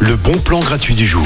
le bon plan gratuit du jour.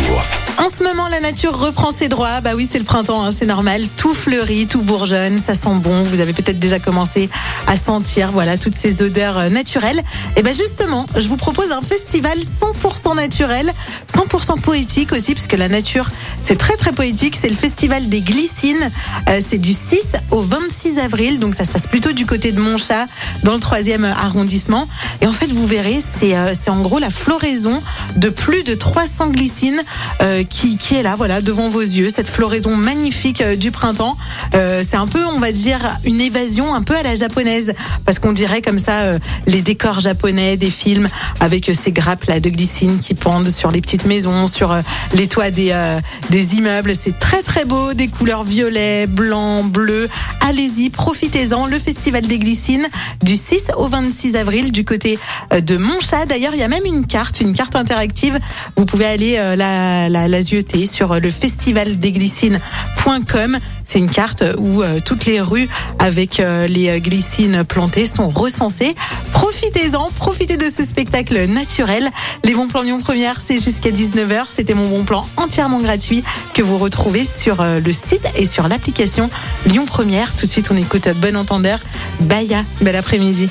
En ce moment, la nature reprend ses droits. Bah oui, c'est le printemps, hein, c'est normal. Tout fleurit, tout bourgeonne, ça sent bon. Vous avez peut-être déjà commencé à sentir, voilà, toutes ces odeurs euh, naturelles. Et ben justement, je vous propose un festival 100% naturel, 100% poétique aussi, puisque la nature, c'est très très poétique. C'est le festival des glycines. Euh, c'est du 6 au 26 avril, donc ça se passe plutôt du côté de Montchat, dans le troisième arrondissement. Et en fait, vous verrez, c'est euh, en gros la floraison de plus de 300 glycines euh, qui, qui est là, voilà, devant vos yeux, cette floraison magnifique euh, du printemps. Euh, c'est un peu, on va dire, une évasion un peu à la japonaise, parce qu'on dirait comme ça euh, les décors japonais des films avec euh, ces grappes là de glycine qui pendent sur les petites maisons, sur les toits des, des immeubles. C'est très très beau, des couleurs violet, blanc, bleu. Allez-y, profitez-en. Le festival des glycines du 6 au 26 avril du côté de Montchat. D'ailleurs, il y a même une carte, une carte interactive. Vous pouvez aller euh, la, la, zioter sur euh, le festivaldesglycines.com. C'est une carte où euh, toutes les rues avec euh, les glycines plantées sont recensées. Profitez-en, profitez de ce spectacle naturel. Les bons plans Lyon Première, c'est jusqu'à 19h. C'était mon bon plan entièrement gratuit que vous retrouvez sur le site et sur l'application Lyon Première. Tout de suite, on écoute Bon Entendeur. Baya, bel après-midi.